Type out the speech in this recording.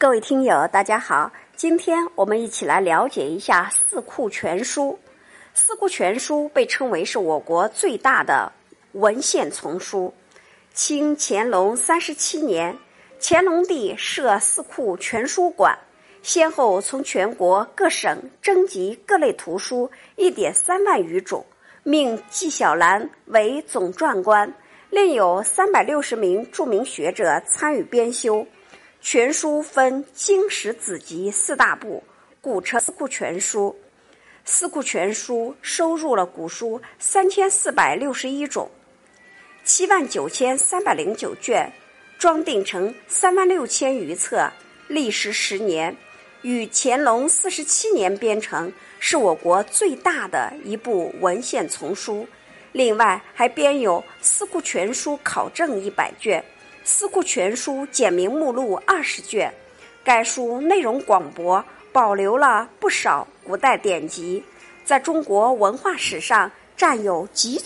各位听友，大家好，今天我们一起来了解一下《四库全书》。《四库全书》被称为是我国最大的文献丛书。清乾隆三十七年，乾隆帝设四库全书馆，先后从全国各省征集各类图书一点三万余种，命纪晓岚为总撰官，另有三百六十名著名学者参与编修。全书分经史子集四大部，故称《四库全书》。《四库全书》收入了古书三千四百六十一种，七万九千三百零九卷，装订成三万六千余册，历时十年，于乾隆四十七年编成，是我国最大的一部文献丛书。另外，还编有《四库全书考证》一百卷。《四库全书简明目录》二十卷，该书内容广博，保留了不少古代典籍，在中国文化史上占有极。